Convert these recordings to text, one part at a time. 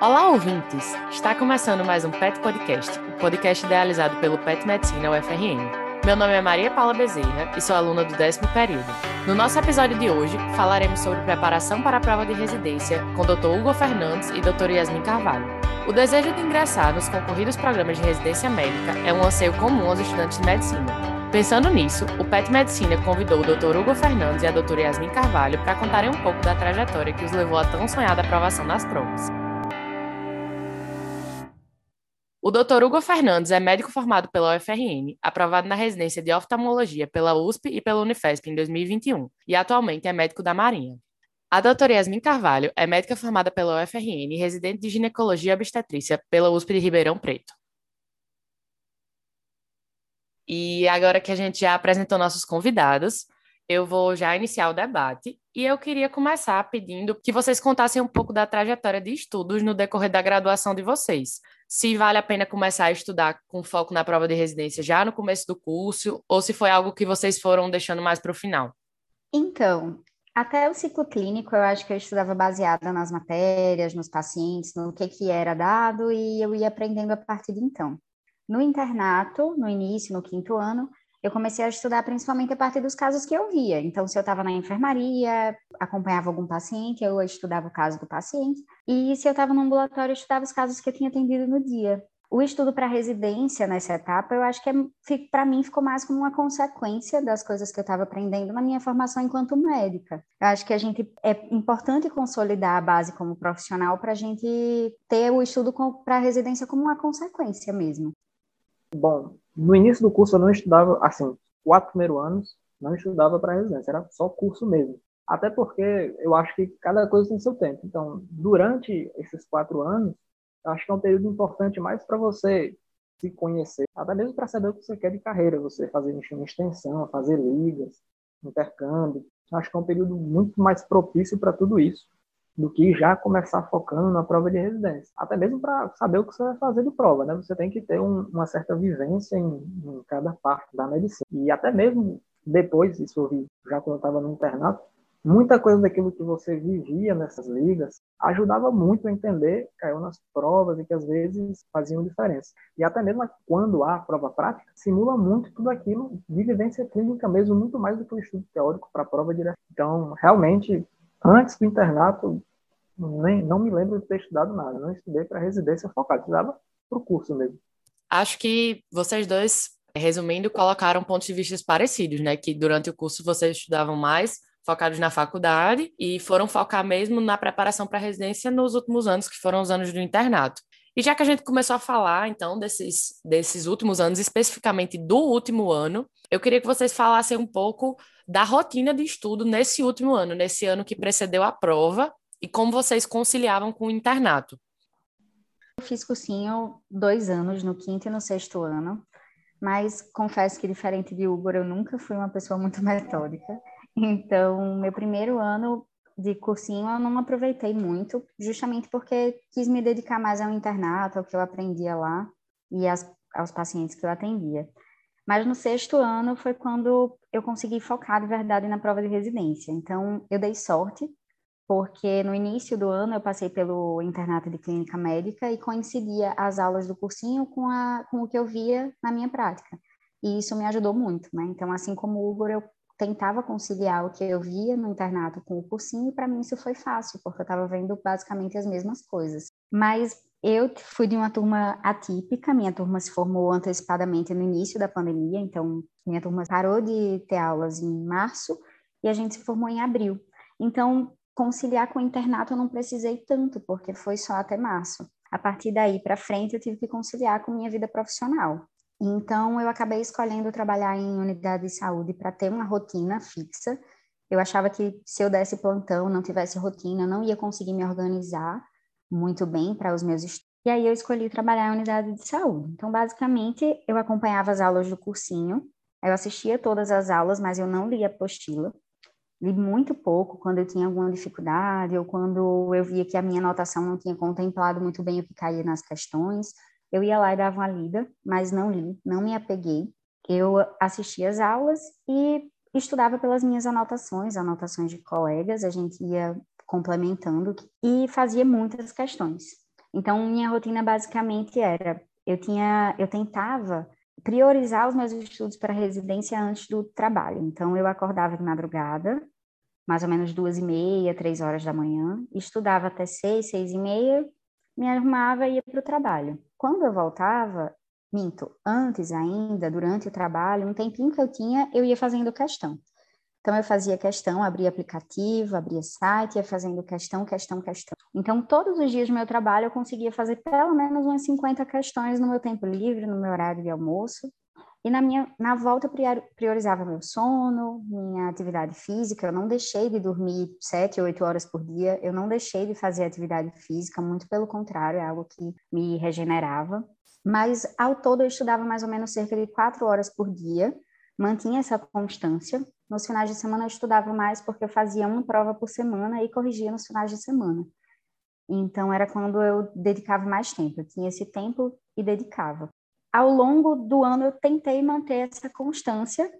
Olá, ouvintes! Está começando mais um PET Podcast, o podcast idealizado pelo PET Medicina UFRN. Meu nome é Maria Paula Bezerra e sou aluna do décimo período. No nosso episódio de hoje, falaremos sobre preparação para a prova de residência com Dr. Hugo Fernandes e Dr. Yasmin Carvalho. O desejo de ingressar nos concorridos programas de residência médica é um anseio comum aos estudantes de medicina. Pensando nisso, o PET Medicina convidou o Dr. Hugo Fernandes e a Dra. Yasmin Carvalho para contarem um pouco da trajetória que os levou à tão sonhada aprovação nas provas. O Dr. Hugo Fernandes é médico formado pela UFRN, aprovado na residência de oftalmologia pela USP e pela Unifesp em 2021, e atualmente é médico da Marinha. A doutora Yasmin Carvalho é médica formada pela UFRN e residente de ginecologia e obstetrícia pela USP de Ribeirão Preto. E agora que a gente já apresentou nossos convidados, eu vou já iniciar o debate e eu queria começar pedindo que vocês contassem um pouco da trajetória de estudos no decorrer da graduação de vocês. Se vale a pena começar a estudar com foco na prova de residência já no começo do curso, ou se foi algo que vocês foram deixando mais para o final. Então, até o ciclo clínico, eu acho que eu estudava baseada nas matérias, nos pacientes, no que, que era dado, e eu ia aprendendo a partir de então. No internato, no início, no quinto ano, eu comecei a estudar principalmente a partir dos casos que eu via. Então, se eu estava na enfermaria, acompanhava algum paciente, eu estudava o caso do paciente. E se eu estava no ambulatório, eu estudava os casos que eu tinha atendido no dia. O estudo para residência nessa etapa, eu acho que é, para mim ficou mais como uma consequência das coisas que eu estava aprendendo na minha formação enquanto médica. Eu acho que a gente é importante consolidar a base como profissional para a gente ter o estudo para residência como uma consequência mesmo. Bom, no início do curso eu não estudava, assim, quatro primeiros anos, não estudava para residência, era só curso mesmo. Até porque eu acho que cada coisa tem seu tempo. Então, durante esses quatro anos, eu acho que é um período importante mais para você se conhecer, até mesmo para saber o que você quer de carreira, você fazer uma extensão, fazer ligas, intercâmbio. Acho que é um período muito mais propício para tudo isso do que já começar focando na prova de residência. Até mesmo para saber o que você vai fazer de prova, né? Você tem que ter um, uma certa vivência em, em, cada parte da medicina. E até mesmo depois, isso eu vi já quando eu estava no internato, muita coisa daquilo que você vivia nessas ligas ajudava muito a entender, caiu nas provas e que às vezes faziam diferença. E até mesmo quando há prova prática, simula muito tudo aquilo de vivência clínica mesmo, muito mais do que o estudo teórico para a prova direta. Então, realmente, antes do internato, nem, não me lembro de ter estudado nada. Não estudei para residência focada, estudava para o curso mesmo. Acho que vocês dois, resumindo, colocaram pontos de vista parecidos, né? Que durante o curso vocês estudavam mais focados na faculdade e foram focar mesmo na preparação para a residência nos últimos anos, que foram os anos do internato. E já que a gente começou a falar, então, desses, desses últimos anos, especificamente do último ano, eu queria que vocês falassem um pouco da rotina de estudo nesse último ano, nesse ano que precedeu a prova, e como vocês conciliavam com o internato? Eu fiz cursinho dois anos, no quinto e no sexto ano, mas confesso que, diferente de Hugo, eu nunca fui uma pessoa muito metódica. Então, meu primeiro ano de cursinho eu não aproveitei muito, justamente porque quis me dedicar mais ao internato, ao que eu aprendia lá e às, aos pacientes que eu atendia. Mas no sexto ano foi quando eu consegui focar de verdade na prova de residência. Então, eu dei sorte porque no início do ano eu passei pelo internato de clínica médica e coincidia as aulas do cursinho com, a, com o que eu via na minha prática. E isso me ajudou muito, né? Então, assim como o Hugo, eu tentava conciliar o que eu via no internato com o cursinho, e para mim isso foi fácil, porque eu estava vendo basicamente as mesmas coisas. Mas eu fui de uma turma atípica, minha turma se formou antecipadamente no início da pandemia, então minha turma parou de ter aulas em março e a gente se formou em abril. Então, conciliar com o internato eu não precisei tanto, porque foi só até março. A partir daí para frente eu tive que conciliar com minha vida profissional. Então eu acabei escolhendo trabalhar em unidade de saúde para ter uma rotina fixa. Eu achava que se eu desse plantão, não tivesse rotina, não ia conseguir me organizar muito bem para os meus estudos. E aí eu escolhi trabalhar em unidade de saúde. Então, basicamente, eu acompanhava as aulas do cursinho, eu assistia todas as aulas, mas eu não lia apostila li muito pouco quando eu tinha alguma dificuldade ou quando eu via que a minha anotação não tinha contemplado muito bem o que caía nas questões. Eu ia lá e dava uma lida, mas não li, não me apeguei. Eu assistia as aulas e estudava pelas minhas anotações, anotações de colegas, a gente ia complementando e fazia muitas questões. Então, minha rotina basicamente era, eu tinha, eu tentava priorizar os meus estudos para residência antes do trabalho. Então, eu acordava de madrugada, mais ou menos duas e meia, três horas da manhã, estudava até seis, seis e meia, me arrumava e ia para o trabalho. Quando eu voltava, minto, antes ainda, durante o trabalho, um tempinho que eu tinha, eu ia fazendo questão. Então, eu fazia questão, abria aplicativo, abria site, ia fazendo questão, questão, questão. Então, todos os dias do meu trabalho, eu conseguia fazer pelo menos umas 50 questões no meu tempo livre, no meu horário de almoço. E na minha na volta eu priorizava meu sono, minha atividade física. Eu não deixei de dormir sete, oito horas por dia. Eu não deixei de fazer atividade física. Muito pelo contrário, é algo que me regenerava. Mas ao todo eu estudava mais ou menos cerca de quatro horas por dia. Mantinha essa constância. Nos finais de semana eu estudava mais porque eu fazia uma prova por semana e corrigia nos finais de semana. Então era quando eu dedicava mais tempo. Eu tinha esse tempo e dedicava. Ao longo do ano eu tentei manter essa constância.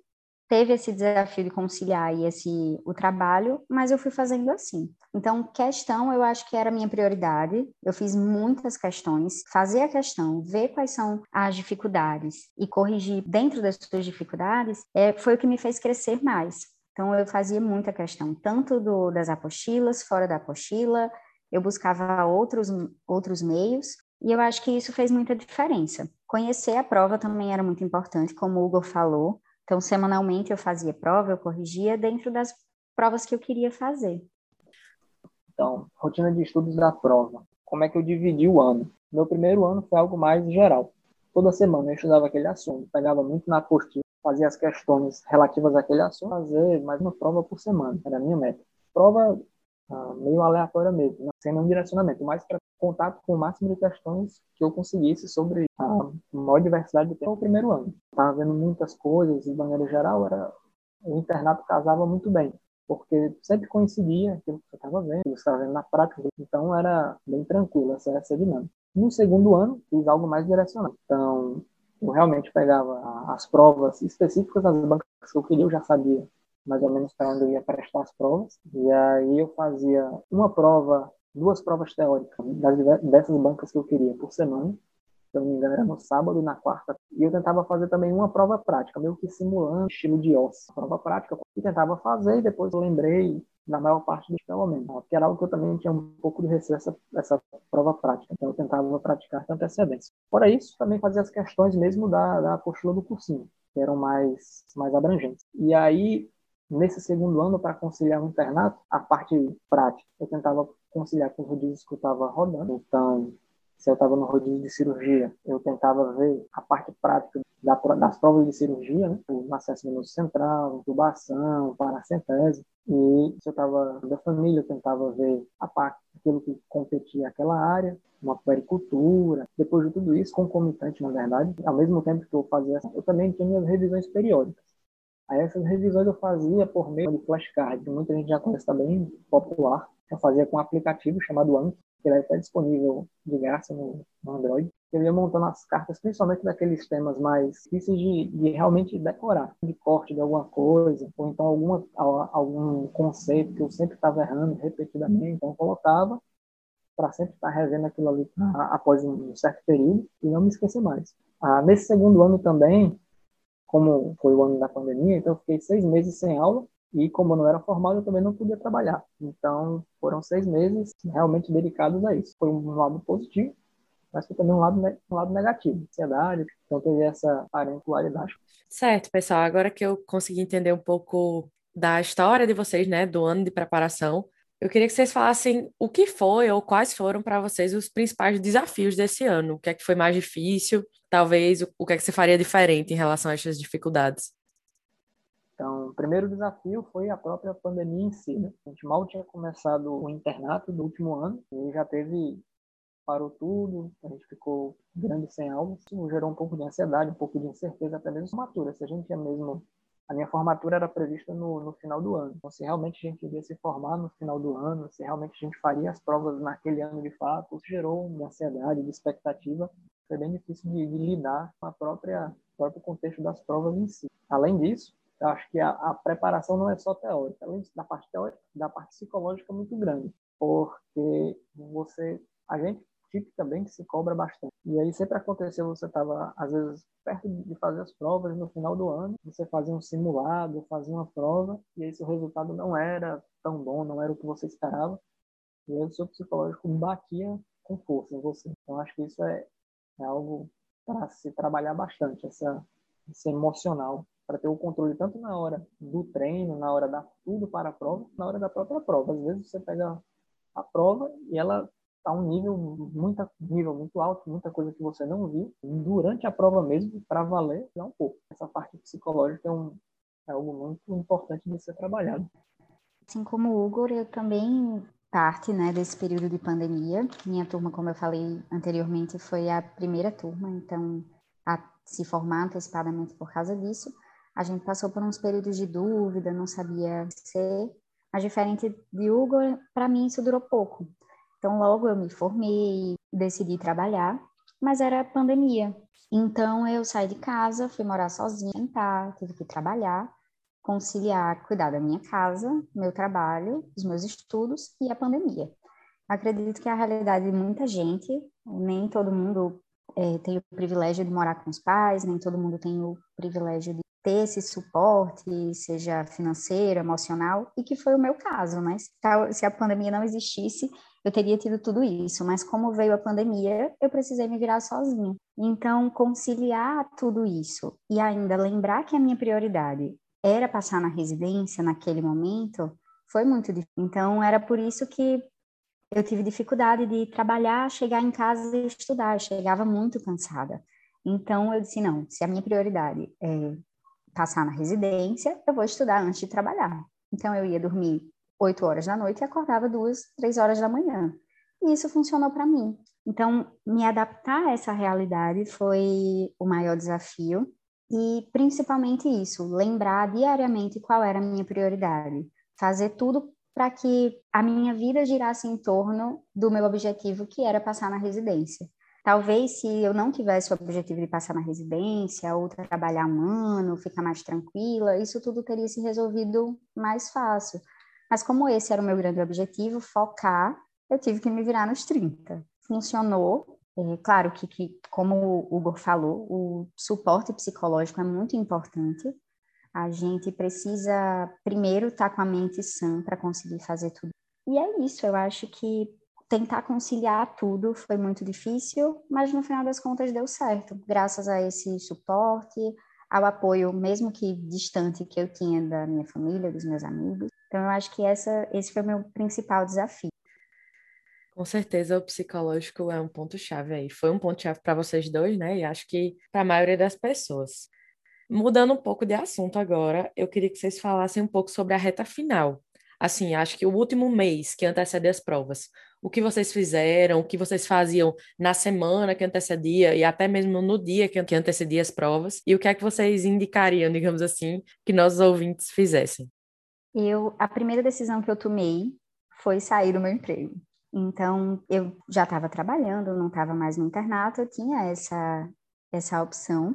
Teve esse desafio de conciliar esse o trabalho, mas eu fui fazendo assim. Então, questão eu acho que era a minha prioridade. Eu fiz muitas questões, fazer a questão, ver quais são as dificuldades e corrigir dentro das suas dificuldades, é, foi o que me fez crescer mais. Então, eu fazia muita questão, tanto do, das apostilas, fora da apostila, eu buscava outros, outros meios, e eu acho que isso fez muita diferença. Conhecer a prova também era muito importante, como o Hugo falou. Então, semanalmente eu fazia prova, eu corrigia dentro das provas que eu queria fazer. Então, rotina de estudos da prova. Como é que eu dividi o ano? Meu primeiro ano foi algo mais geral. Toda semana eu estudava aquele assunto, pegava muito na apostila, fazia as questões relativas àquele assunto, fazer mais uma prova por semana, era a minha meta. Prova ah, meio aleatória mesmo, sem nenhum direcionamento, mas para contato com o máximo de questões que eu conseguisse sobre a maior diversidade de temas no primeiro ano. Estava vendo muitas coisas, de maneira geral, era o internato casava muito bem, porque sempre coincidia aquilo que você estava vendo, estava vendo na prática, então era bem tranquilo essa, essa dinâmica. No segundo ano, fiz algo mais direcionado. Então, eu realmente pegava as provas específicas das bancas que eu queria, eu já sabia mais ou menos para onde eu ia prestar as provas. E aí eu fazia uma prova, duas provas teóricas das, dessas bancas que eu queria por semana. Se eu não me engano, era no sábado e na quarta. E eu tentava fazer também uma prova prática, meio que simulando estilo de OSS. Prova prática, e tentava fazer, e depois eu lembrei na maior parte dos pelo menos. Porque era algo que eu também tinha um pouco de receio essa, essa prova prática. Então eu tentava praticar com antecedência. Fora isso, também fazia as questões mesmo da, da apostila do cursinho, que eram mais, mais abrangentes. E aí Nesse segundo ano, para conciliar o internato, a parte prática, eu tentava conciliar com os rodízios que eu estava rodando. Então, se eu estava no rodízio de cirurgia, eu tentava ver a parte prática das provas de cirurgia, né? o acesso venoso central, intubação, paracentese. E se eu estava da família, eu tentava ver a parte, aquilo que competia aquela área, uma puericultura. Depois de tudo isso, concomitante, na verdade, ao mesmo tempo que eu fazia, eu também tinha minhas revisões periódicas. Aí essas revisões eu fazia por meio de flashcard, que muita gente já conhece, bem popular. Eu fazia com um aplicativo chamado Anki, que ele é disponível de graça no, no Android. Eu ia montando as cartas, principalmente daqueles temas mais difíceis de, de, realmente decorar, de corte de alguma coisa, ou então alguma, algum conceito que eu sempre estava errando repetidamente. Então eu colocava para sempre estar revendo aquilo ali após um certo período e não me esquecer mais. Ah, nesse segundo ano também, como foi o ano da pandemia, então eu fiquei seis meses sem aula e como eu não era formado, eu também não podia trabalhar. Então foram seis meses realmente dedicados a isso. Foi um lado positivo, mas foi também um lado, um lado negativo, ansiedade, então teve essa parentularidade. Certo, pessoal, agora que eu consegui entender um pouco da história de vocês, né, do ano de preparação, eu queria que vocês falassem o que foi ou quais foram para vocês os principais desafios desse ano. O que é que foi mais difícil? Talvez o que é que você faria diferente em relação a essas dificuldades? Então, o primeiro desafio foi a própria pandemia em si. Né? A gente mal tinha começado o internato do último ano e já teve parou tudo, a gente ficou grande sem aulas, isso gerou um pouco de ansiedade, um pouco de incerteza, até mesmo formatura. Se a gente ia mesmo a minha formatura era prevista no, no final do ano. Então, se realmente a gente iria se formar no final do ano, se realmente a gente faria as provas naquele ano de fato, isso gerou uma ansiedade, de expectativa. Foi bem difícil de, de lidar com a própria próprio contexto das provas em si. Além disso, eu acho que a, a, preparação não é só teórica, além da parte teórica, da parte psicológica muito grande, porque você, a gente típica que se cobra bastante. E aí sempre aconteceu, você estava, às vezes, perto de fazer as provas no final do ano, você fazia um simulado, fazia uma prova, e aí seu resultado não era tão bom, não era o que você esperava, e aí o seu psicológico batia com força em você. Então acho que isso é, é algo para se trabalhar bastante, essa, esse emocional, para ter o controle tanto na hora do treino, na hora da tudo para a prova, na hora da própria prova. Às vezes você pega a prova e ela a um nível muita nível muito alto, muita coisa que você não viu durante a prova mesmo para valer já um pouco. Essa parte psicológica é, um, é algo muito importante de ser trabalhado. Assim como o Hugo, eu também parte né, desse período de pandemia. Minha turma, como eu falei anteriormente, foi a primeira turma, então a se formar antecipadamente por causa disso. A gente passou por uns períodos de dúvida, não sabia ser, mas diferente de Hugo, para mim isso durou pouco. Então, logo eu me formei, decidi trabalhar, mas era pandemia. Então, eu saí de casa, fui morar sozinha, tive que trabalhar, conciliar, cuidar da minha casa, meu trabalho, os meus estudos e a pandemia. Acredito que é a realidade de muita gente, nem todo mundo é, tem o privilégio de morar com os pais, nem todo mundo tem o privilégio de ter esse suporte, seja financeiro, emocional, e que foi o meu caso, né? Se a pandemia não existisse, eu teria tido tudo isso, mas como veio a pandemia, eu precisei me virar sozinha. Então, conciliar tudo isso e ainda lembrar que a minha prioridade era passar na residência naquele momento, foi muito difícil. Então, era por isso que eu tive dificuldade de trabalhar, chegar em casa e estudar. Eu chegava muito cansada. Então, eu disse: não, se a minha prioridade é passar na residência, eu vou estudar antes de trabalhar. Então, eu ia dormir 8 horas da noite e acordava duas, três horas da manhã. E isso funcionou para mim. Então, me adaptar a essa realidade foi o maior desafio. E principalmente isso, lembrar diariamente qual era a minha prioridade. Fazer tudo para que a minha vida girasse em torno do meu objetivo, que era passar na residência. Talvez se eu não tivesse o objetivo de passar na residência ou trabalhar um ano, ficar mais tranquila, isso tudo teria se resolvido mais fácil. Mas como esse era o meu grande objetivo, focar, eu tive que me virar nos 30. Funcionou. É, claro que, que, como o Hugo falou, o suporte psicológico é muito importante. A gente precisa, primeiro, estar tá com a mente sã para conseguir fazer tudo. E é isso, eu acho que tentar conciliar tudo foi muito difícil, mas no final das contas deu certo, graças a esse suporte, ao apoio, mesmo que distante, que eu tinha da minha família, dos meus amigos. Então, eu acho que essa, esse foi o meu principal desafio. Com certeza, o psicológico é um ponto-chave aí. Foi um ponto-chave para vocês dois, né? E acho que para a maioria das pessoas. Mudando um pouco de assunto agora, eu queria que vocês falassem um pouco sobre a reta final. Assim, acho que o último mês que antecede as provas, o que vocês fizeram, o que vocês faziam na semana que antecedia e até mesmo no dia que antecedia as provas, e o que é que vocês indicariam, digamos assim, que nossos ouvintes fizessem? Eu, a primeira decisão que eu tomei foi sair do meu emprego. Então, eu já estava trabalhando, não estava mais no internato, eu tinha essa, essa opção.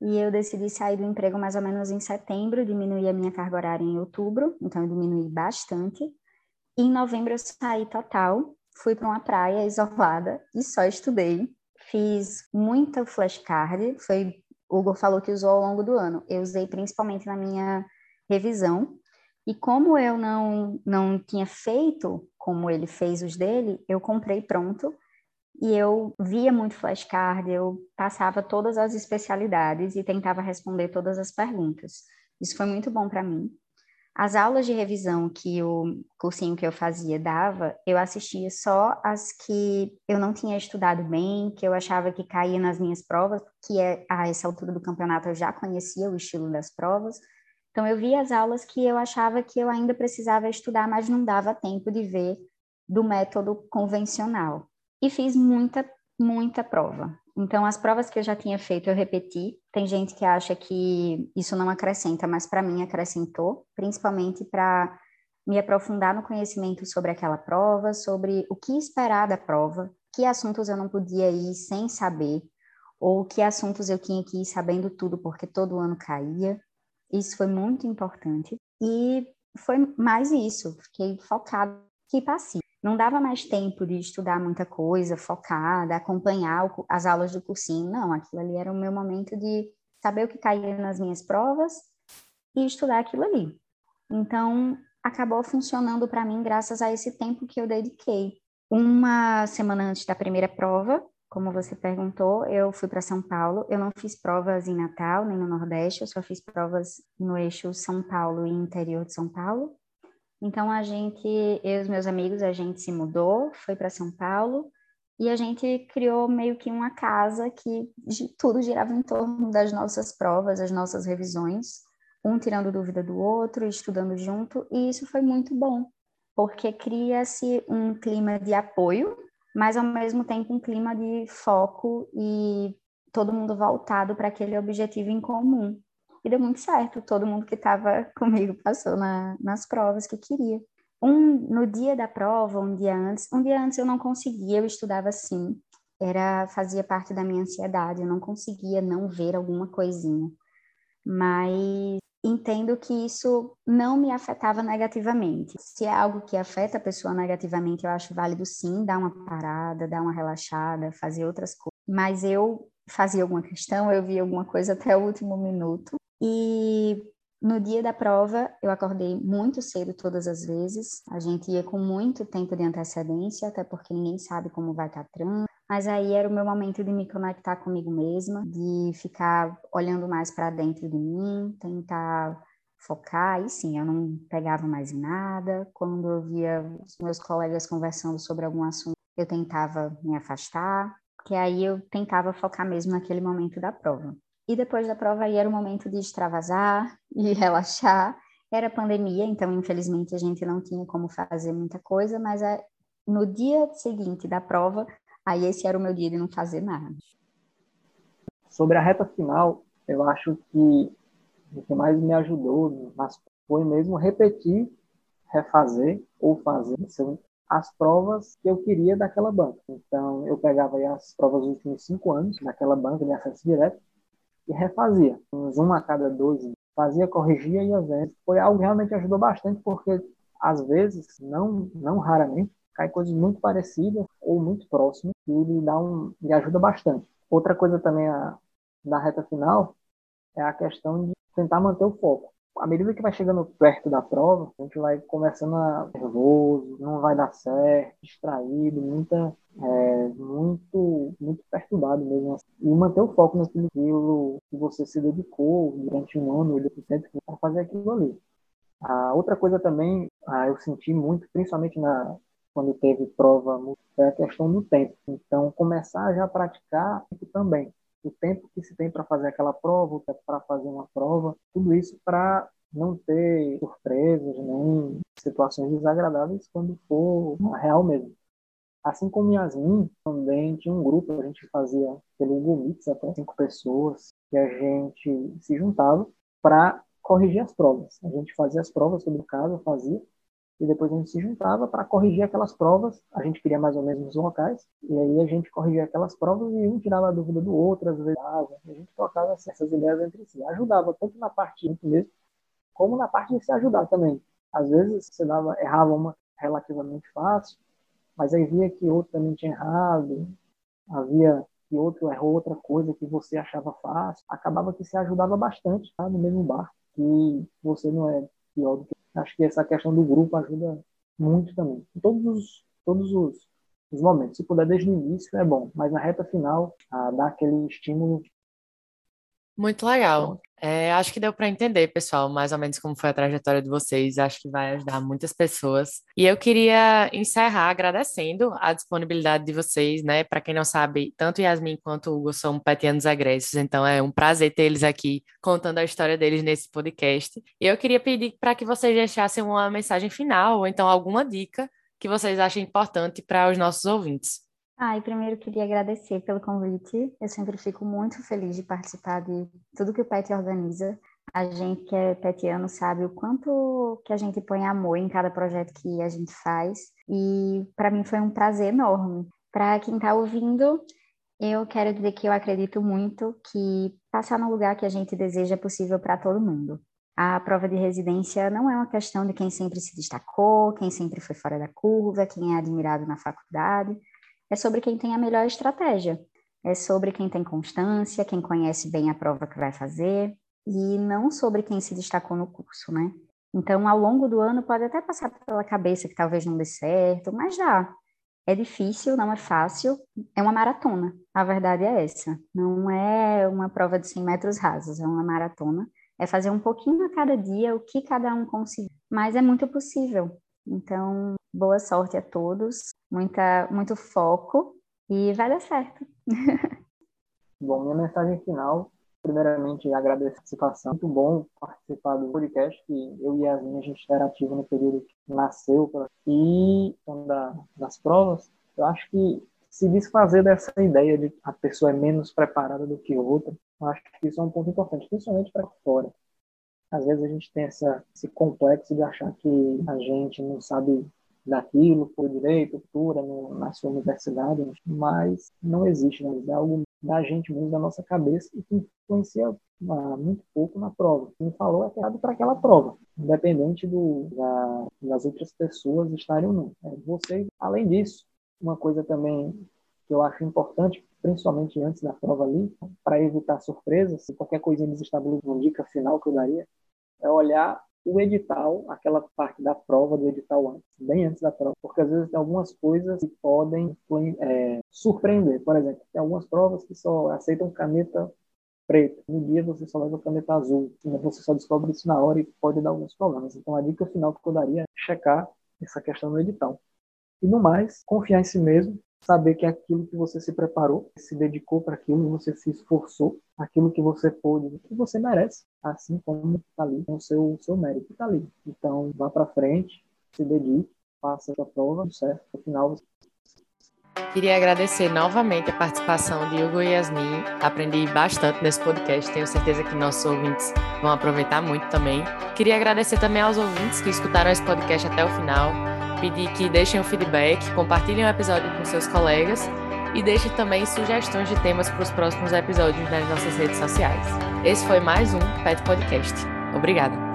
E eu decidi sair do emprego mais ou menos em setembro, diminuir a minha carga horária em outubro, então eu diminuí bastante. E em novembro eu saí total, fui para uma praia isolada e só estudei. Fiz muita flashcard, foi o Hugo falou que usou ao longo do ano. Eu usei principalmente na minha revisão. E como eu não, não tinha feito como ele fez os dele, eu comprei pronto e eu via muito flashcard, eu passava todas as especialidades e tentava responder todas as perguntas. Isso foi muito bom para mim. As aulas de revisão que o cursinho que eu fazia dava, eu assistia só as que eu não tinha estudado bem, que eu achava que caía nas minhas provas, que é, a essa altura do campeonato eu já conhecia o estilo das provas. Então eu via as aulas que eu achava que eu ainda precisava estudar, mas não dava tempo de ver do método convencional e fiz muita, muita prova. Então, as provas que eu já tinha feito, eu repeti. Tem gente que acha que isso não acrescenta, mas para mim acrescentou, principalmente para me aprofundar no conhecimento sobre aquela prova, sobre o que esperar da prova, que assuntos eu não podia ir sem saber, ou que assuntos eu tinha que ir sabendo tudo, porque todo ano caía. Isso foi muito importante. E foi mais isso, fiquei focada que passiva. não dava mais tempo de estudar muita coisa, focada, acompanhar as aulas do cursinho. Não, aquilo ali era o meu momento de saber o que caía nas minhas provas e estudar aquilo ali. Então, acabou funcionando para mim graças a esse tempo que eu dediquei. Uma semana antes da primeira prova, como você perguntou, eu fui para São Paulo. Eu não fiz provas em Natal nem no Nordeste, eu só fiz provas no eixo São Paulo e interior de São Paulo. Então a gente, eu e os meus amigos, a gente se mudou, foi para São Paulo e a gente criou meio que uma casa que tudo girava em torno das nossas provas, as nossas revisões, um tirando dúvida do outro, estudando junto, e isso foi muito bom, porque cria-se um clima de apoio, mas ao mesmo tempo um clima de foco e todo mundo voltado para aquele objetivo em comum. E deu muito certo, todo mundo que estava comigo passou na, nas provas que queria. Um, no dia da prova, um dia antes, um dia antes eu não conseguia, eu estudava assim, era fazia parte da minha ansiedade, eu não conseguia não ver alguma coisinha. Mas entendo que isso não me afetava negativamente. Se é algo que afeta a pessoa negativamente, eu acho válido sim dar uma parada, dar uma relaxada, fazer outras coisas. Mas eu fazia alguma questão, eu via alguma coisa até o último minuto. E no dia da prova, eu acordei muito cedo todas as vezes. A gente ia com muito tempo de antecedência, até porque ninguém sabe como vai estar trânsito. Mas aí era o meu momento de me conectar comigo mesma, de ficar olhando mais para dentro de mim, tentar focar. E sim, eu não pegava mais em nada. Quando eu via os meus colegas conversando sobre algum assunto, eu tentava me afastar, que aí eu tentava focar mesmo naquele momento da prova. E depois da prova aí era o momento de extravasar e relaxar. Era pandemia, então infelizmente a gente não tinha como fazer muita coisa, mas no dia seguinte da prova, aí esse era o meu dia de não fazer nada. Sobre a reta final, eu acho que o que mais me ajudou foi mesmo repetir, refazer ou fazer as provas que eu queria daquela banca. Então, eu pegava as provas dos últimos cinco anos daquela banca de acesso direto e refazia, uns uma a cada dois, fazia, corrigia e às vezes foi algo que realmente ajudou bastante, porque às vezes, não, não raramente, cai coisas muito parecidas ou muito próximas ele dá um, e ajuda bastante. Outra coisa também a, da reta final é a questão de tentar manter o foco à medida que vai chegando perto da prova, a gente vai começando a nervoso, não vai dar certo, distraído, muita, é, muito, muito perturbado mesmo. Assim. E manter o foco naquilo que você se dedicou durante um ano, ou tempo para fazer aquilo ali. A outra coisa também, eu senti muito, principalmente na, quando teve prova, é a questão do tempo. Então, começar já a praticar também o tempo que se tem para fazer aquela prova, o tempo para fazer uma prova, tudo isso para não ter surpresas nem situações desagradáveis quando for real mesmo. Assim como Yasmin, também tinha um grupo, a gente fazia pelo Google até cinco pessoas, que a gente se juntava para corrigir as provas. A gente fazia as provas sobre o caso, fazia, e depois a gente se juntava para corrigir aquelas provas. A gente queria mais ou menos os locais, e aí a gente corrigia aquelas provas e um tirava a dúvida do outro, às vezes dava, a gente trocava essas ideias entre si. Ajudava tanto na parte mesmo, como na parte de se ajudar também. Às vezes você dava, errava uma relativamente fácil, mas aí via que outro também tinha errado, havia que outro errou outra coisa que você achava fácil, acabava que se ajudava bastante tá? no mesmo bar, que você não é pior do que Acho que essa questão do grupo ajuda muito também. Em todos os, todos os, os momentos. Se puder desde o início, é bom. Mas na reta final, ah, dá aquele estímulo muito legal. É, acho que deu para entender, pessoal, mais ou menos como foi a trajetória de vocês. Acho que vai ajudar muitas pessoas. E eu queria encerrar agradecendo a disponibilidade de vocês, né? Para quem não sabe, tanto Yasmin quanto Hugo são petianos agressos, então é um prazer ter eles aqui contando a história deles nesse podcast. E eu queria pedir para que vocês deixassem uma mensagem final, ou então alguma dica que vocês achem importante para os nossos ouvintes. Ah, e primeiro queria agradecer pelo convite. Eu sempre fico muito feliz de participar de tudo que o PET organiza. A gente que é petiano sabe o quanto que a gente põe amor em cada projeto que a gente faz. E para mim foi um prazer enorme. Para quem está ouvindo, eu quero dizer que eu acredito muito que passar no lugar que a gente deseja é possível para todo mundo. A prova de residência não é uma questão de quem sempre se destacou, quem sempre foi fora da curva, quem é admirado na faculdade. É sobre quem tem a melhor estratégia. É sobre quem tem constância, quem conhece bem a prova que vai fazer, e não sobre quem se destacou no curso, né? Então, ao longo do ano, pode até passar pela cabeça que talvez não dê certo, mas dá. É difícil, não é fácil, é uma maratona. A verdade é essa. Não é uma prova de 100 metros rasos, é uma maratona. É fazer um pouquinho a cada dia, o que cada um conseguir. Mas é muito possível. Então, boa sorte a todos, muita, muito foco e vai dar certo. Bom, minha mensagem final primeiramente agradecer a participação. Muito bom participar do podcast, que eu e Yasmin, a gente era ativo no período que nasceu. E da, das provas, eu acho que se desfazer dessa ideia de a pessoa é menos preparada do que outra, eu acho que isso é um ponto importante, principalmente para fora. Às vezes a gente tem essa, esse complexo de achar que a gente não sabe daquilo, por direito, cultura, na sua universidade, mas não existe, né? é algo da gente mesmo, da nossa cabeça, e que influencia ah, muito pouco na prova. Quem falou é errado para aquela prova, independente do, da, das outras pessoas estarem ou não. É, você, além disso, uma coisa também que eu acho importante, principalmente antes da prova ali, para evitar surpresas, se qualquer coisinha desestabiliza, uma dica final que eu daria, é olhar o edital, aquela parte da prova do edital antes, bem antes da prova, porque às vezes tem algumas coisas que podem é, surpreender. Por exemplo, tem algumas provas que só aceitam caneta preta. No dia você só leva caneta azul. Você só descobre isso na hora e pode dar alguns problemas. Então a dica final que eu daria é checar essa questão no edital. E no mais, confiar em si mesmo, saber que aquilo que você se preparou, se dedicou para aquilo, você se esforçou, aquilo que você pôde, que você merece, assim como está ali, o seu, seu mérito está ali. Então, vá para frente, se dedique, faça a prova, certo? No final, você Queria agradecer novamente a participação de Hugo e Yasmin. Aprendi bastante nesse podcast, tenho certeza que nossos ouvintes vão aproveitar muito também. Queria agradecer também aos ouvintes que escutaram esse podcast até o final pedir que deixem o feedback, compartilhem o episódio com seus colegas e deixem também sugestões de temas para os próximos episódios nas nossas redes sociais. Esse foi mais um Pet Podcast. Obrigada!